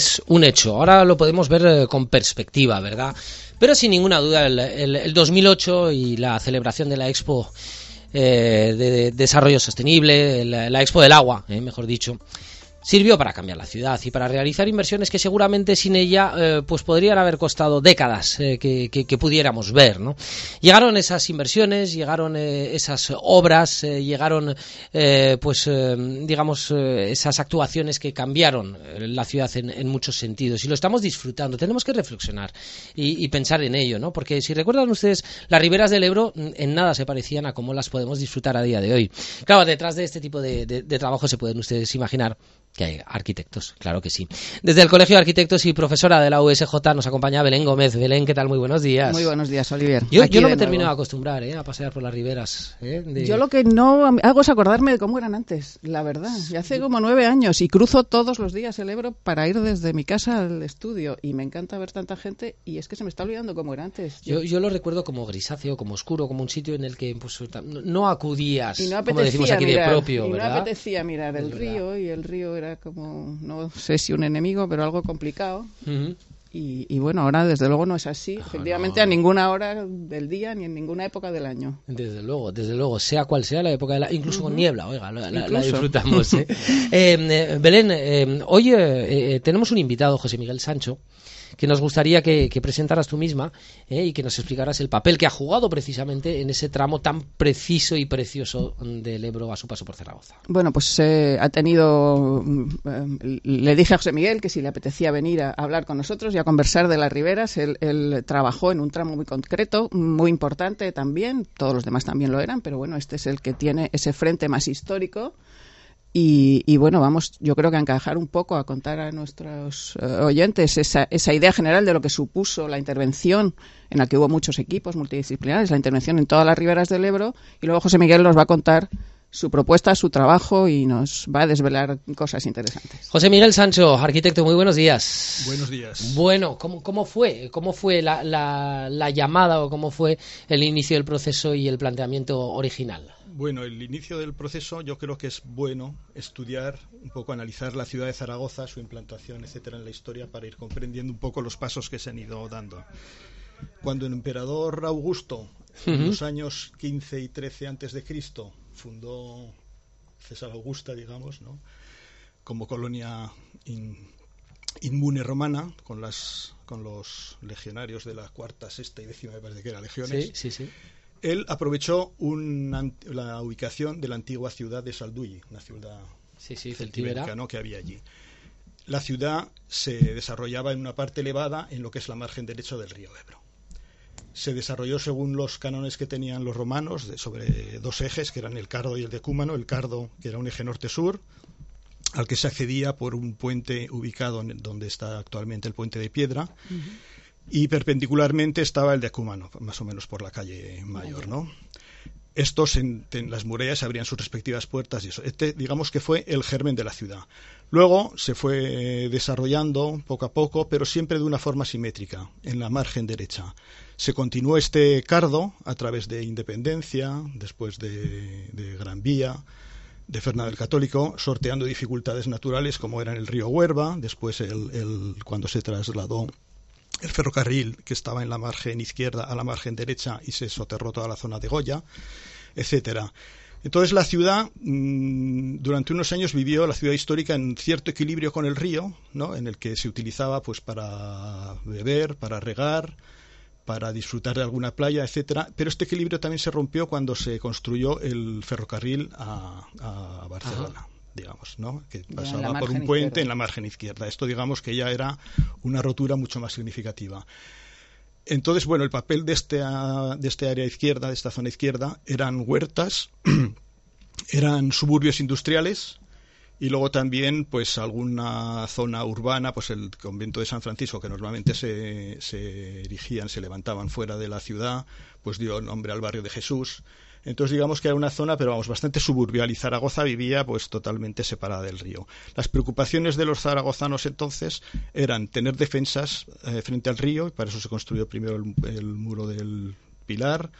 es un hecho. Ahora lo podemos ver eh, con perspectiva, ¿verdad? Pero sin ninguna duda el, el 2008 y la celebración de la Expo eh, de, desarrollo sostenible, la, Expo del Agua, eh, mejor dicho, sirvió para cambiar la ciudad y para realizar inversiones que seguramente sin ella eh, pues podrían haber costado décadas eh, que, pudiéramos ver ¿no? llegaron esas inversiones llegaron eh, esas obras llegaron pues digamos esas actuaciones que cambiaron la ciudad en, muchos sentidos y lo estamos disfrutando tenemos que reflexionar y, pensar en ello ¿no? porque si recuerdan ustedes las riberas del Ebro mm, en nada se parecían a cómo las podemos disfrutar a día de hoy claro detrás de este tipo de trabajo se pueden ustedes imaginar que hay arquitectos, claro que sí. Desde el Colegio de Arquitectos y profesora de la USJ nos acompaña Belén Gómez. Belén, ¿qué tal? Muy buenos días. Muy buenos días, Olivier. Yo, no me termino de acostumbrar ¿eh? a pasear por las riberas. ¿eh? Yo lo que no hago es acordarme de cómo eran antes, la verdad. Ya hace como nueve años y cruzo todos los días el Ebro para ir desde mi casa al estudio y me encanta ver tanta gente y es que se me está olvidando cómo era antes. Yo, yo lo recuerdo como grisáceo, como oscuro, como un sitio en el que pues, no acudías, y no como decimos aquí, de propio. Y no apetecía mirar el río y el río era como no sé si un enemigo, pero algo complicado. y, bueno, ahora desde luego no es así, efectivamente a ninguna hora del día ni en ninguna época del año. Desde luego, desde luego, sea cual sea la época del año, incluso con niebla, oiga, la, disfrutamos. ¿eh? Em, eh, Belén, em, hoy eh, tenemos un invitado, José Miguel Sancho, que nos gustaría que, presentaras tú misma eh, y que nos explicaras el papel que ha jugado precisamente en ese tramo tan preciso y precioso del Ebro a su paso por Zaragoza. Bueno, pues eh, ha tenido. Mm, eh, le dije a José Miguel que si le apetecía venir a hablar con nosotros y a conversar de las riberas, él, él trabajó en un tramo muy concreto, muy importante también. Todos los demás también lo eran, pero bueno, este es el que tiene ese frente más histórico y, bueno, vamos, yo creo que a encajar un poco, a contar a nuestros eh, oyentes esa, esa idea general de lo que supuso la intervención, en la que hubo muchos equipos multidisciplinares, la intervención en todas las riberas del Ebro, y luego José Miguel nos va a contar su propuesta, su trabajo y nos va a desvelar cosas interesantes. José Miguel Sancho, arquitecto, muy buenos días. Buenos días. Bueno, ¿cómo, cómo fue? ¿Cómo fue la, la llamada o cómo fue el inicio del proceso y el planteamiento original? Bueno, el inicio del proceso yo creo que es bueno estudiar, un poco analizar la ciudad de Zaragoza, su implantación, etcétera, en la historia para ir comprendiendo un poco los pasos que se han ido dando. Cuando el emperador Augusto, en los años 15 y 13 antes de Cristo, fundó César Augusta, digamos, ¿no? como colonia inmune romana con las con los legionarios de la cuarta, sexta y décima, me parece que eran legiones. Sí, sí, sí él aprovechó la ubicación de la antigua ciudad de Salduy, una ciudad sí, sí, que había allí. La ciudad se desarrollaba en una parte elevada en lo que es la margen derecha del río Ebro. Se desarrolló según los cánones que tenían los romanos sobre dos ejes, que eran el cardo y el decúmano. El cardo, que era un eje norte-sur, al que se accedía por un puente ubicado en donde está actualmente el puente de piedra y perpendicularmente estaba el de Acumano, más o menos por la calle Mayor, ¿no? Estos en, las murallas abrían sus respectivas puertas y eso. Este, digamos que fue el germen de la ciudad. Luego se fue desarrollando poco a poco, pero siempre de una forma simétrica, en la margen derecha. Se continuó este cardo a través de Independencia, después de, Gran Vía, de Fernando el Católico, sorteando dificultades naturales como eran el río Huerva, después el, cuando se trasladó el ferrocarril que estaba en la margen izquierda a la margen derecha y se soterró toda la zona de Goya, etcétera. Entonces la ciudad mm, durante unos años vivió la ciudad histórica en cierto equilibrio con el río, ¿no? en el que se utilizaba pues para beber, para regar, para disfrutar de alguna playa, etcétera. Pero este equilibrio también se rompió cuando se construyó el ferrocarril a, Barcelona digamos, ¿no? que pasaba por un puente en la margen izquierda. Esto, digamos, que ya era una rotura mucho más significativa. Entonces, bueno, el papel de este, de este área izquierda, de esta zona izquierda, eran huertas, eran suburbios industriales y luego también, pues, alguna zona urbana, pues el convento de San Francisco, que normalmente se, se erigían, se levantaban fuera de la ciudad, pues dio nombre al barrio de Jesús entonces digamos que era una zona, pero vamos, bastante suburbial y Zaragoza vivía pues totalmente separada del río. Las preocupaciones de los zaragozanos entonces eran tener defensas eh, frente al río y para eso se construyó primero el, muro del Pilar,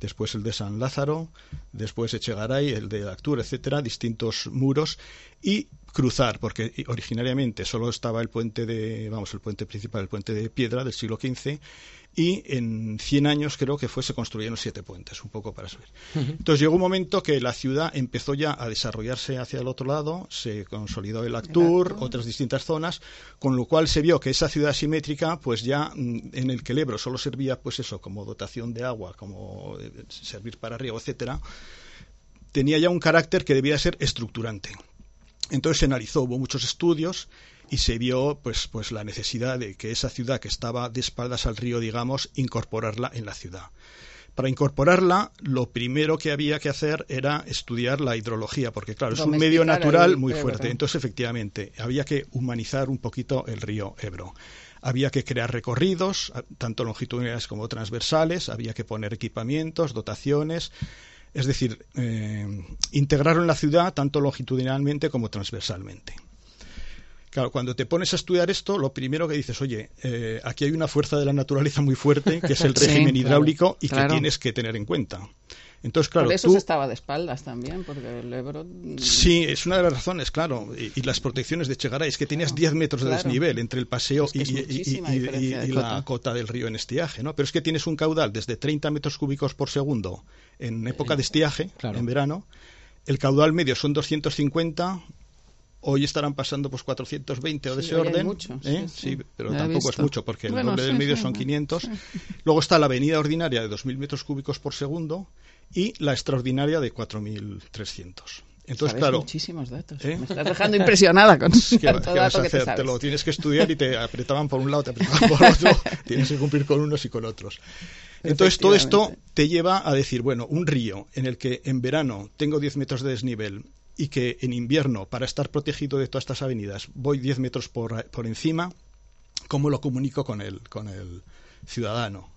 después el de San Lázaro, después Echegaray, el de Actur, etcétera, distintos muros y cruzar, porque originariamente solo estaba el puente de, vamos, el puente principal, el puente de piedra del siglo XV, y en 100 años creo que fue se construyeron siete puentes, un poco para subir. Entonces llegó un momento que la ciudad empezó ya a desarrollarse hacia el otro lado, se consolidó el Actur, otras distintas zonas, con lo cual se vio que esa ciudad simétrica, pues ya mm, en el que el Ebro solo servía, pues eso, como dotación de agua, como eh, servir para riego, etcétera, tenía ya un carácter que debía ser estructurante. Entonces se analizó, hubo muchos estudios y se vio pues, pues la necesidad de que esa ciudad que estaba de espaldas al río, digamos, incorporarla en la ciudad. Para incorporarla, lo primero que había que hacer era estudiar la hidrología, porque claro, es un medio natural muy fuerte. Entonces, efectivamente, había que humanizar un poquito el río Ebro. Había que crear recorridos, tanto longitudinales como transversales, había que poner equipamientos, dotaciones, es decir, eh, integraron la ciudad tanto longitudinalmente como transversalmente. Claro, cuando te pones a estudiar esto, lo primero que dices, oye, eh, aquí hay una fuerza de la naturaleza muy fuerte, que es el régimen hidráulico, y que tienes que tener en cuenta. Entonces, claro, Por eso se estaba de espaldas también, porque el Ebro... Sí, es una de las razones, claro. Y, las protecciones de Chegaray, es que tenías 10 metros de desnivel entre el paseo y, la cota del río en estiaje, ¿no? Pero es que tienes un caudal desde 30 metros cúbicos por segundo en época de estiaje, en verano. El caudal medio son 250, Hoy estarán pasando pues 420 o de ese orden. ¿eh? sí, pero tampoco es mucho porque el doble del medio son 500. Luego está la avenida ordinaria de 2.000 metros cúbicos por segundo y la extraordinaria de 4.300. Entonces, claro. Muchísimos datos. ¿eh? Me estás dejando impresionada con ¿Qué, todo vas a hacer? te, lo tienes que estudiar y te apretaban por un lado, te apretaban por otro. tienes que cumplir con unos y con otros. Entonces, todo esto te lleva a decir, bueno, un río en el que en verano tengo 10 metros de desnivel y que en invierno, para estar protegido de todas estas avenidas, voy 10 metros por, por encima, ¿cómo lo comunico con el, con el ciudadano?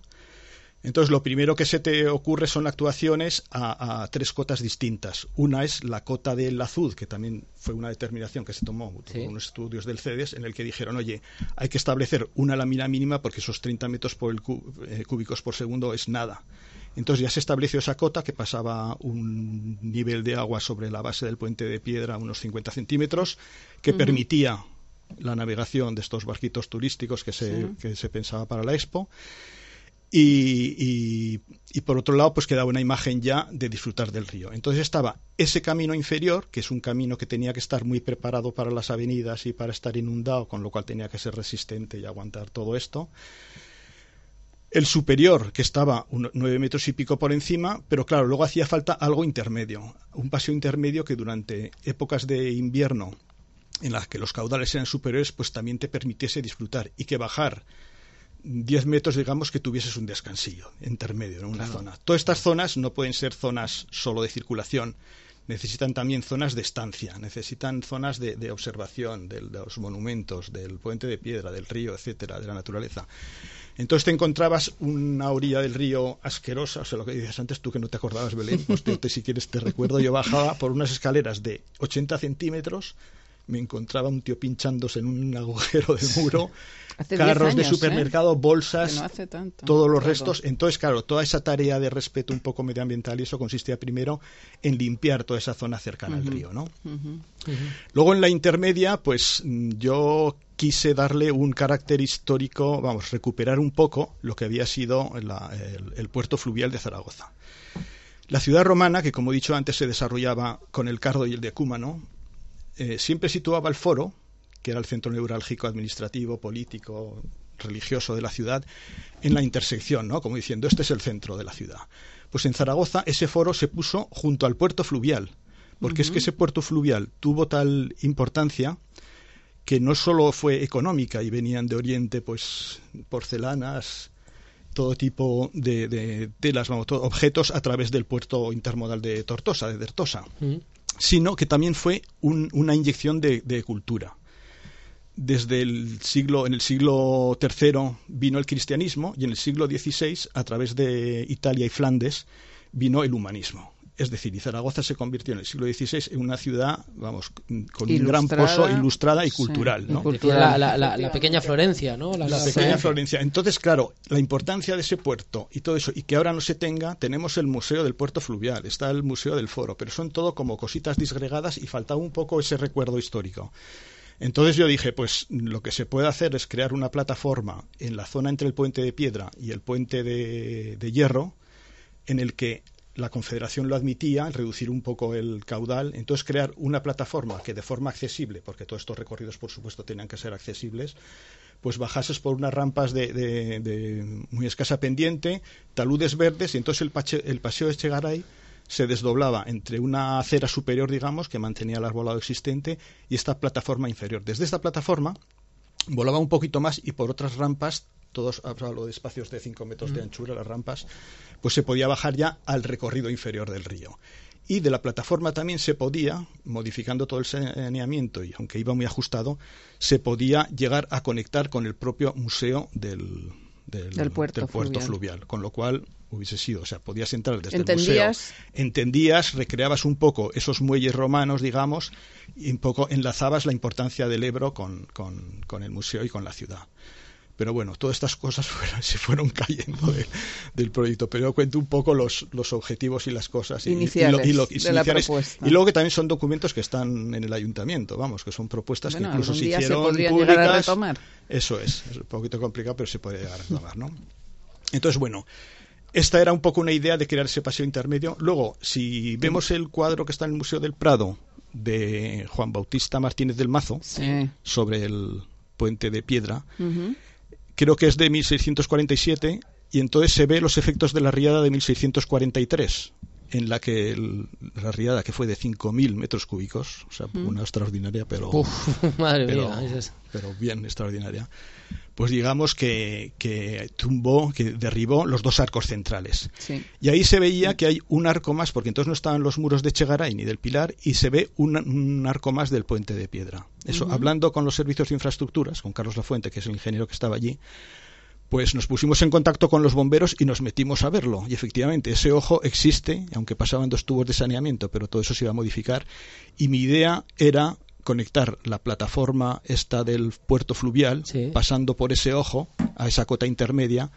Entonces, lo primero que se te ocurre son actuaciones a, tres cotas distintas. Una es la cota del azul, que también fue una determinación que se tomó en unos estudios del CEDES, en el que dijeron, oye, hay que establecer una lámina mínima porque esos 30 metros por el eh, cúbicos por segundo es nada. Entonces ya se estableció esa cota que pasaba un nivel de agua sobre la base del puente de piedra unos 50 centímetros, que permitía la navegación de estos barquitos turísticos que se, que se pensaba para la expo. Y, y, por otro lado, pues quedaba una imagen ya de disfrutar del río. Entonces estaba ese camino inferior, que es un camino que tenía que estar muy preparado para las avenidas y para estar inundado, con lo cual tenía que ser resistente y aguantar todo esto el superior, que estaba nueve metros y pico por encima, pero claro, luego hacía falta algo intermedio, un paseo intermedio que durante épocas de invierno en las que los caudales eran superiores, pues también te permitiese disfrutar y que bajar diez metros, digamos, que tuvieses un descansillo intermedio en una zona. Todas estas zonas no pueden ser zonas solo de circulación, necesitan también zonas de estancia, necesitan zonas de, observación de, los monumentos, del puente de piedra, del río, etcétera, de la naturaleza. Entonces te encontrabas una orilla del río asquerosa, o sea, lo que dices antes tú que no te acordabas, Belén, pues si quieres te recuerdo, yo bajaba por unas escaleras de 80 centímetros, me encontraba un tío pinchándose en un agujero de muro, carros de ¿eh? supermercado, bolsas, todos los restos. Entonces, claro, toda esa tarea de respeto un poco medioambiental y eso consistía primero en limpiar toda esa zona cercana al río, ¿no? Luego en la intermedia, pues yo quise darle un carácter histórico, vamos, recuperar un poco lo que había sido el, puerto fluvial de Zaragoza. La ciudad romana, que como he dicho antes se desarrollaba con el Cardo y el decúmano, eh, siempre situaba el foro, que era el centro neurálgico administrativo, político, religioso de la ciudad, en la intersección, ¿no? Como diciendo, este es el centro de la ciudad. Pues en Zaragoza ese foro se puso junto al puerto fluvial, porque es que ese puerto fluvial tuvo tal importancia que no solo fue económica y venían de Oriente pues porcelanas, todo tipo de, telas, vamos, objetos a través del puerto intermodal de Tortosa, de Dertosa. Sino que también fue una inyección de, cultura. Desde el siglo, en el siglo III vino el cristianismo y en el siglo XVI, a través de Italia y Flandes, vino el humanismo Es decir, y Zaragoza se convirtió en el siglo XVI en una ciudad, vamos, con un gran pozo ilustrada y cultural. ¿no? La, pequeña Florencia, ¿no? La, pequeña Florencia. Entonces, claro, la importancia de ese puerto y todo eso, y que ahora no se tenga, tenemos el Museo del Puerto Fluvial, está el Museo del Foro, pero son todo como cositas disgregadas y faltaba un poco ese recuerdo histórico. Entonces yo dije, pues lo que se puede hacer es crear una plataforma en la zona entre el puente de piedra y el puente de, hierro, en el que la Confederación lo admitía, reducir un poco el caudal, entonces crear una plataforma que de forma accesible, porque todos estos recorridos por supuesto tenían que ser accesibles, pues bajases por unas rampas de, muy escasa pendiente, taludes verdes, y entonces el, el paseo de Chegaray se desdoblaba entre una acera superior, digamos, que mantenía el arbolado existente, y esta plataforma inferior. Desde esta plataforma volaba un poquito más y por otras rampas, todos hablo de espacios de 5 metros de mm. anchura, las rampas, pues se podía bajar ya al recorrido inferior del río. Y de la plataforma también se podía, modificando todo el saneamiento, y aunque iba muy ajustado, se podía llegar a conectar con el propio museo del, del, puerto, fluvial. Con lo cual hubiese sido, o sea, podías entrar desde el museo, entendías, recreabas un poco esos muelles romanos, digamos, y un poco enlazabas la importancia del Ebro con, con, el museo y con la ciudad. Pero bueno, todas estas cosas se fueron cayendo del proyecto. Pero yo cuento un poco los, los objetivos y las cosas. Iniciales, y, y, luego que también son documentos que están en el ayuntamiento, vamos, que son propuestas que incluso se hicieron se públicas. retomar. Eso es, es un poquito complicado, pero se puede llegar a retomar, ¿no? Entonces, bueno, esta era un poco una idea de crear ese paseo intermedio. Luego, si vemos el cuadro que está en el Museo del Prado de Juan Bautista Martínez del Mazo sobre el puente de piedra, creo que es de 1647 y entonces se ve los efectos de la riada de 1643 en la que la riada que fue de 5.000 metros cúbicos, o sea, una extraordinaria, pero, madre pero, mía, pero bien extraordinaria. Pues digamos que, que, tumbó, que derribó los dos arcos centrales. Y ahí se veía que hay un arco más, porque entonces no estaban los muros de Chegaray ni del Pilar, y se ve un, arco más del puente de piedra. Eso, hablando con los servicios de infraestructuras, con Carlos Lafuente, que es el ingeniero que estaba allí, pues nos pusimos en contacto con los bomberos y nos metimos a verlo. Y efectivamente, ese ojo existe, aunque pasaban dos tubos de saneamiento, pero todo eso se iba a modificar. Y mi idea era conectar la plataforma esta del puerto fluvial, pasando por ese ojo, a esa cota intermedia,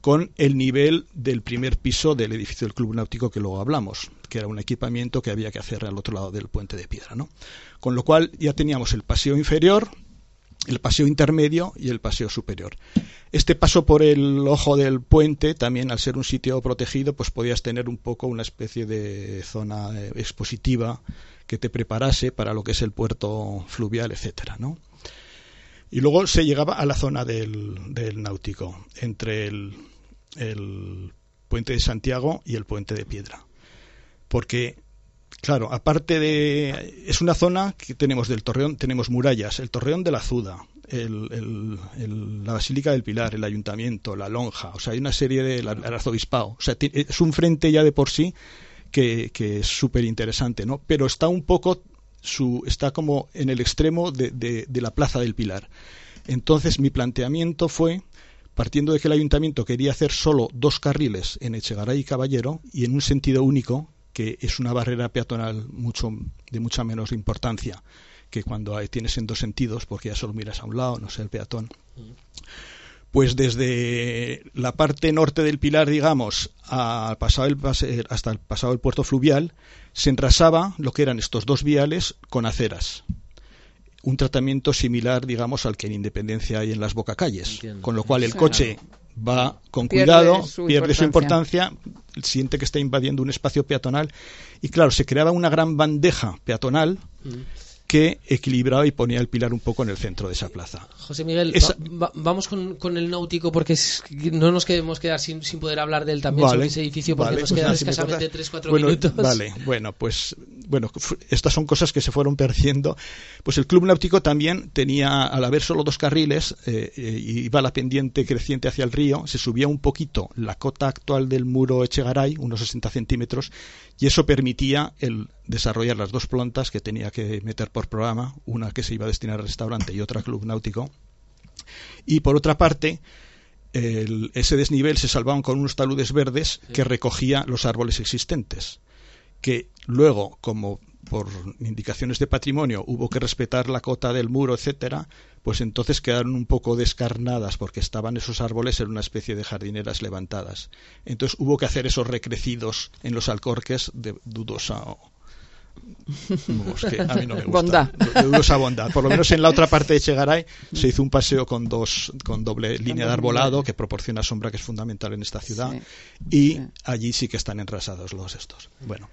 con el nivel del primer piso del edificio del Club Náutico que luego hablamos, que era un equipamiento que había que hacer al otro lado del puente de piedra. ¿no? Con lo cual ya teníamos el paseo inferior, el paseo intermedio y el paseo superior. Este paso por el ojo del puente, también al ser un sitio protegido, pues podías tener un poco una especie de zona eh, expositiva que te preparase para lo que es el puerto fluvial, etcétera, ¿no? Y luego se llegaba a la zona del, náutico, entre el puente de Santiago y el puente de Piedra. Porque Claro, aparte de. Es una zona que tenemos del Torreón, tenemos murallas, el Torreón de la Azuda, el, la Basílica del Pilar, el Ayuntamiento, la Lonja, o sea, hay una serie de. el Arzobispado. O sea, es un frente ya de por sí que, es súper interesante, ¿no? Pero está un poco, su, está como en el extremo de, de, la Plaza del Pilar. Entonces mi planteamiento fue, partiendo de que el ayuntamiento quería hacer solo dos carriles en Echegaray y Caballero y en un sentido único, que es una barrera peatonal mucho, de mucha menos importancia que cuando tienes en dos sentidos, porque ya solo miras a un lado, no sé, el peatón. Pues desde la parte norte del pilar, digamos, al pasado hasta el pasado del puerto fluvial, se enrasaba lo que eran estos dos viales con aceras. Un tratamiento similar, digamos, al que en Independencia hay en las bocacalles. Con lo cual el coche va con cuidado, pierde su importancia, siente que está invadiendo un espacio peatonal. Y claro, se creaba una gran bandeja peatonal. Mm que equilibraba y ponía el pilar un poco en el centro de esa plaza. José Miguel, vamos con, el náutico porque no nos queremos quedar sin, poder hablar de él también sobre ese edificio porque nos pues quedan escasamente 3-4 minutos. Vale, bueno, pues bueno, estas son cosas que se fueron perdiendo. Pues el Club Náutico también tenía, al haber solo dos carriles, eh, eh, iba la pendiente creciente hacia el río, se subía un poquito la cota actual del muro Echegaray, unos 60 centímetros, y eso permitía el desarrollar las dos plantas que tenía que meter por programa, una que se iba a destinar al restaurante y otra al club náutico. Y por otra parte, ese desnivel se salvaban con unos taludes verdes que recogía los árboles existentes, que luego, como por indicaciones de patrimonio hubo que respetar la cota del muro, etcétera, pues entonces quedaron un poco descarnadas porque estaban esos árboles en una especie de jardineras levantadas. Entonces hubo que hacer esos recrecidos en los alcorques de dudosa que a mí no me gusta. Bondad. De dudosa bondad. Por lo menos en la otra parte de Chegaray se hizo un paseo con dos con doble línea de arbolado que proporciona sombra que es fundamental en esta ciudad Sí. y Sí. allí sí que están enrasados los estos. Bueno,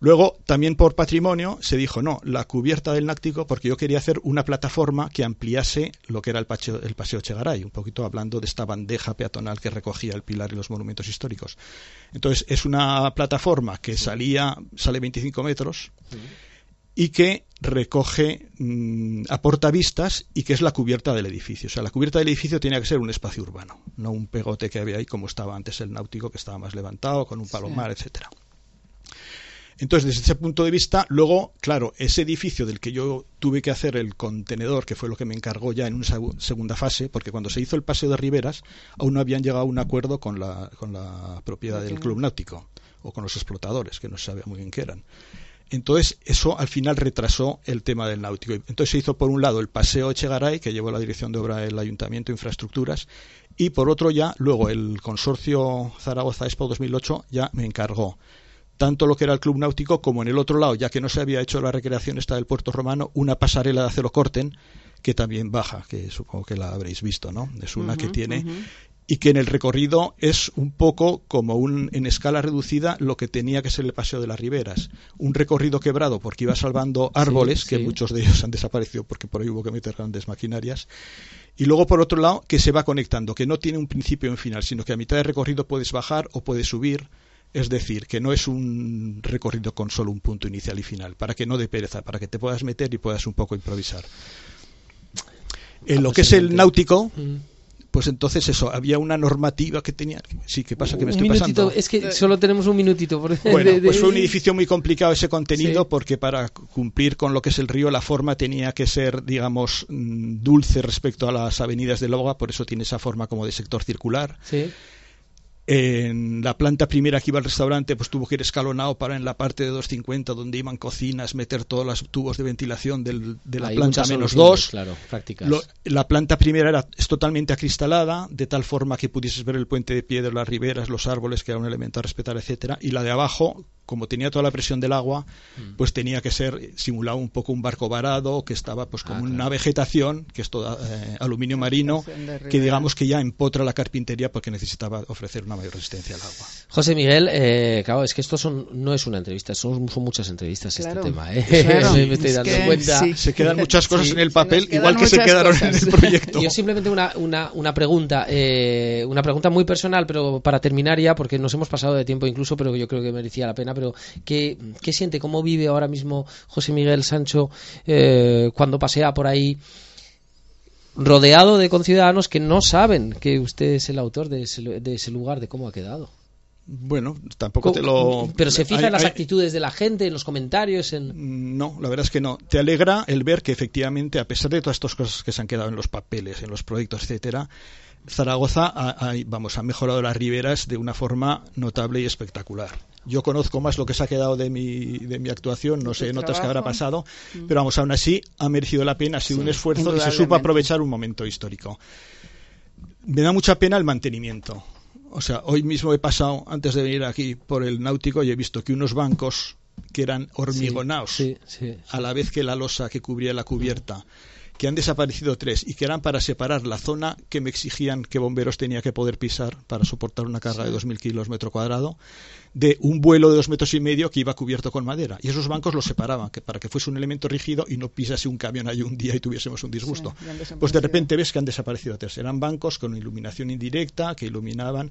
Luego, también por patrimonio, se dijo, no, la cubierta del Náctico, porque yo quería hacer una plataforma que ampliase lo que era el paseo, el paseo Chegaray, un poquito hablando de esta bandeja peatonal que recogía el pilar y los monumentos históricos. Entonces, es una plataforma que salía, sale 25 metros y que recoge, mm, aporta vistas y que es la cubierta del edificio. O sea, la cubierta del edificio tenía que ser un espacio urbano, no un pegote que había ahí como estaba antes el náutico, que estaba más levantado, con un palomar, etcétera. Entonces, desde ese punto de vista, luego, claro, ese edificio del que yo tuve que hacer el contenedor, que fue lo que me encargó ya en una segu- segunda fase, porque cuando se hizo el paseo de Riberas, aún no habían llegado a un acuerdo con la, con la propiedad del club náutico, o con los explotadores, que no se sabía muy bien qué eran. Entonces, eso al final retrasó el tema del náutico. Entonces se hizo por un lado el paseo Echegaray, que llevó la dirección de obra del Ayuntamiento de Infraestructuras, y por otro ya, luego el consorcio Zaragoza Expo 2008 ya me encargó tanto lo que era el club náutico como en el otro lado, ya que no se había hecho la recreación esta del puerto romano, una pasarela de acero corten que también baja, que supongo que la habréis visto, ¿no? Es una que tiene y que en el recorrido es un poco como un en escala reducida lo que tenía que ser el paseo de las riberas, un recorrido quebrado porque iba salvando árboles que sí. muchos de ellos han desaparecido porque por ahí hubo que meter grandes maquinarias y luego por otro lado que se va conectando, que no tiene un principio y un final, sino que a mitad de recorrido puedes bajar o puedes subir. Es decir, que no es un recorrido con solo un punto inicial y final, para que no dé pereza, para que te puedas meter y puedas un poco improvisar. En lo que es el náutico, Mm. pues entonces eso, había una normativa que tenía. Sí, ¿qué pasa? Que me un estoy minutito, pasando. es que solo tenemos un minutito. por- Bueno, de- de- pues fue un edificio muy complicado ese contenido Sí. porque para cumplir con lo que es el río la forma tenía que ser, digamos, mm, dulce respecto a las avenidas del Loga, por eso tiene esa forma como de sector circular. Sí. En la planta primera que iba al restaurante, pues tuvo que ir escalonado para en la parte de 250 donde iban cocinas meter todos los tubos de ventilación del- de la Hay planta menos dos. Claro, prácticas. Lo- la planta primera era, es totalmente acristalada, de tal forma que pudieses ver el puente de piedra, las riberas, los árboles, que era un elemento a respetar, etcétera. Y la de abajo, como tenía toda la presión del agua, Mm. pues tenía que ser simulado un poco un barco varado, que estaba pues como Ah, claro. una vegetación, que es toda eh, aluminio marino, que digamos que ya empotra la carpintería porque necesitaba ofrecer una mayor resistencia al agua. José Miguel, eh, claro, es que esto son, no es una entrevista, son, son muchas entrevistas Claro, este tema. ¿eh? claro. me estoy Es dando que cuenta. sí. Se quedan muchas cosas Sí. en el papel, igual que se quedaron en el proyecto. Yo simplemente una, una, una pregunta, eh, una pregunta muy personal, pero para terminar ya, porque nos hemos pasado de tiempo incluso, pero yo creo que merecía la pena. Pero ¿qué, qué siente, cómo vive ahora mismo José Miguel Sancho eh, cuando pasea por ahí? Rodeado de conciudadanos que no saben que usted es el autor de ese, de ese lugar, de cómo ha quedado. Bueno, tampoco te lo... Pero se fija hay- en las hay- actitudes de la gente, en los comentarios, en... Mm, No, la verdad es que no. Te alegra el ver que efectivamente, a pesar de todas estas cosas que se han quedado en los papeles, en los proyectos, etcétera, Zaragoza ha, ha- vamos, ha mejorado las riberas de una forma notable y espectacular. Yo conozco más lo que se ha quedado de mi, de mi actuación, no sé en otras que habrá pasado, pero vamos, aún así ha merecido la pena, ha sido Sí, un esfuerzo y se supo aprovechar un momento histórico. Me da mucha pena el mantenimiento. O sea, hoy mismo he pasado, antes de venir aquí, por el náutico y he visto que unos bancos que eran hormigonados Sí, sí. a la vez que la losa que cubría la cubierta, que han desaparecido tres y que eran para separar la zona que me exigían que bomberos tenía que poder pisar para soportar una carga de 2.000 kilos metro cuadrado, de un vuelo de dos metros y medio que iba cubierto con madera. Y esos bancos los separaban que para que fuese un elemento rígido y no pisase un camión ahí un día y tuviésemos un disgusto. Sí, pues de repente ves que han desaparecido tres. Eran bancos con iluminación indirecta que iluminaban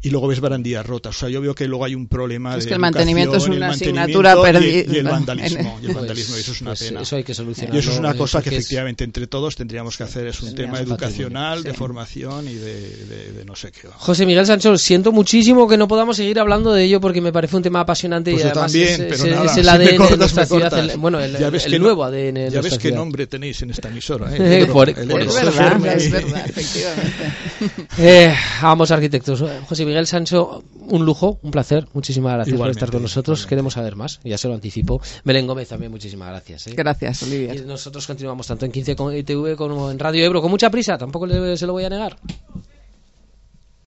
y luego ves barandillas rotas. O sea, yo veo que luego hay un problema Es de que el mantenimiento es una asignatura y- perdida. Y, el vandalismo. Y el Pues- vandalismo, y eso es una pues pena. Eso hay que solucionarlo. Y eso es una eh, cosa que es- efectivamente entre todos tendríamos que hacer. Es un tema educacional, de formación y de, de- de no sé qué. José Miguel Sancho, siento muchísimo que no podamos seguir hablando de ello porque me parece un tema apasionante Pues y yo además también, es, pero nada, es si el ADN de cortas, nuestra me ciudad, el- bueno, el, Ya ves el que no- nuevo ADN de Ya nuestra ves qué nombre tenéis en esta emisora. ¿eh? Eh, por-. Es verdad, Fermi. es verdad, efectivamente. Eh, vamos, arquitectos. José José Miguel Sancho, un lujo, un placer. Muchísimas gracias por Igualmente, estar con nosotros. igualmente. Queremos saber más, ya se lo anticipo. Belén Gómez también, muchísimas gracias. ¿eh? Gracias, Olivia. Y nosotros continuamos tanto en 15 con ITV como en Radio Ebro, con mucha prisa, tampoco se lo voy a negar.